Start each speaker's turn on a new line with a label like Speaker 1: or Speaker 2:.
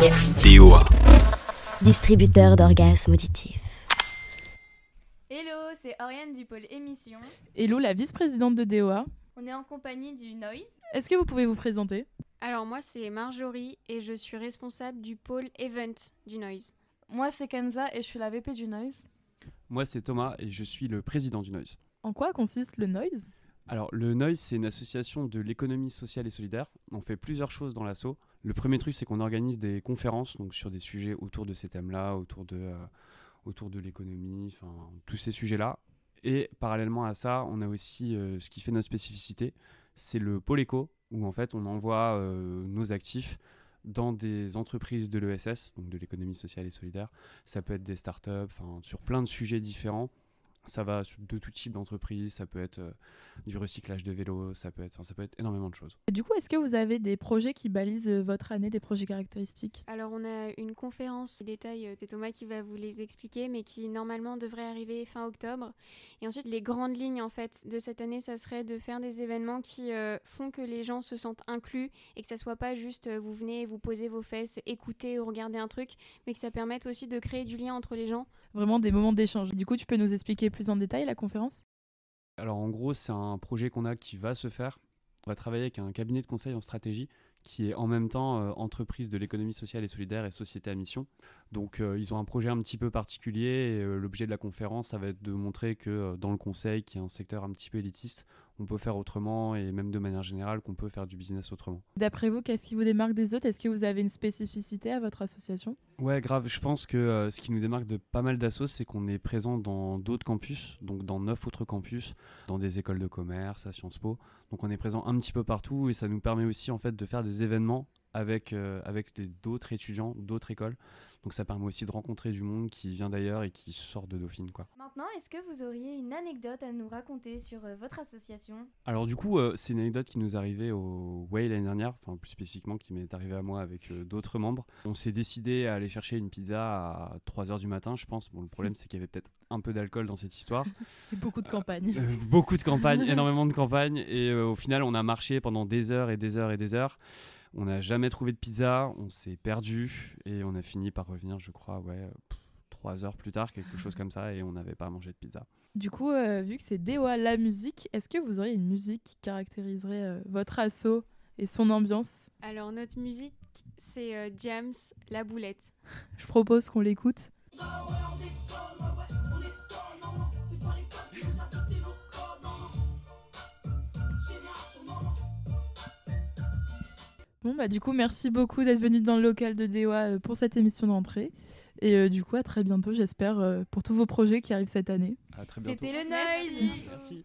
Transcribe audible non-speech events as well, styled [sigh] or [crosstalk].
Speaker 1: DOA.
Speaker 2: Distributeur d'orgasmes auditifs.
Speaker 3: Hello, c'est Oriane du pôle émission.
Speaker 4: Hello, la vice-présidente de DOA.
Speaker 3: On est en compagnie du Noise.
Speaker 4: Est-ce que vous pouvez vous présenter?
Speaker 5: Alors moi c'est Marjorie et je suis responsable du pôle Event du Noise.
Speaker 6: Moi c'est Kenza et je suis la VP du Noise.
Speaker 7: Moi c'est Thomas et je suis le président du Noise.
Speaker 4: En quoi consiste le Noise?
Speaker 7: Alors le Noise c'est une association de l'économie sociale et solidaire. On fait plusieurs choses dans l'asso. Le premier truc c'est qu'on organise des conférences donc sur des sujets autour de ces thèmes-là, autour de, euh, de l'économie, tous ces sujets-là. Et parallèlement à ça, on a aussi euh, ce qui fait notre spécificité, c'est le pôle éco, où en fait on envoie euh, nos actifs dans des entreprises de l'ESS, donc de l'économie sociale et solidaire. Ça peut être des startups, sur plein de sujets différents. Ça va de tout type d'entreprise, ça peut être euh, du recyclage de vélos, ça peut être, enfin, ça peut être énormément de choses.
Speaker 4: Et du coup, est-ce que vous avez des projets qui balisent euh, votre année, des projets caractéristiques?
Speaker 5: Alors on a une conférence, détails, euh, c'est Thomas qui va vous les expliquer, mais qui normalement devrait arriver fin octobre. Et ensuite, les grandes lignes en fait de cette année, ça serait de faire des événements qui euh, font que les gens se sentent inclus et que ça soit pas juste euh, vous venez, vous posez vos fesses, écoutez ou regardez un truc, mais que ça permette aussi de créer du lien entre les gens.
Speaker 4: Vraiment des moments d'échange. Du coup, tu peux nous expliquer plus en détail la conférence?
Speaker 7: Alors en gros, c'est un projet qu'on a qui va se faire. On va travailler avec un cabinet de conseil en stratégie qui est en même temps euh, entreprise de l'économie sociale et solidaire et société à mission. Donc euh, ils ont un projet un petit peu particulier et euh, l'objet de la conférence, ça va être de montrer que dans le conseil, qui est un secteur un petit peu élitiste, on peut faire autrement et même de manière générale qu'on peut faire du business autrement.
Speaker 4: D'après vous, qu'est-ce qui vous démarque des autres? Est-ce que vous avez une spécificité à votre association?
Speaker 7: Ouais, grave. Je pense que euh, ce qui nous démarque de pas mal d'assos, c'est qu'on est présent dans d'autres campus, donc dans neuf autres campus, dans des écoles de commerce, à Sciences Po. Donc on est présent un petit peu partout et ça nous permet aussi en fait de faire des événements avec, euh, avec d'autres étudiants, d'autres écoles. Donc ça permet aussi de rencontrer du monde qui vient d'ailleurs et qui sort de Dauphine, quoi.
Speaker 3: Maintenant, est-ce que vous auriez une anecdote à nous raconter sur euh, votre association?
Speaker 7: Alors du coup, euh, c'est une anecdote qui nous est arrivée au Way l'année dernière, enfin plus spécifiquement qui m'est arrivée à moi avec euh, d'autres membres. On s'est décidé à aller chercher une pizza à 3h du matin, je pense. Bon, le problème c'est qu'il y avait peut-être un peu d'alcool dans cette histoire. [laughs]
Speaker 4: Et beaucoup de campagnes.
Speaker 7: Euh, beaucoup de campagnes, [laughs] énormément de campagnes. Et euh, au final, on a marché pendant des heures et des heures et des heures. On n'a jamais trouvé de pizza, on s'est perdu et on a fini par revenir, je crois, ouais, pff, trois heures plus tard, quelque chose comme ça, et on n'avait pas mangé de pizza.
Speaker 4: Du coup, euh, vu que c'est DOA la musique, est-ce que vous auriez une musique qui caractériserait euh, votre asso et son ambiance?
Speaker 5: Alors notre musique c'est euh, Diams, La Boulette.
Speaker 4: Je propose qu'on l'écoute. Bon bah du coup merci beaucoup d'être venu dans le local de DOA euh, pour cette émission d'entrée et euh, du coup à très bientôt j'espère euh, pour tous vos projets qui arrivent cette année.
Speaker 7: À très bientôt.
Speaker 3: C'était le Noise
Speaker 7: Merci.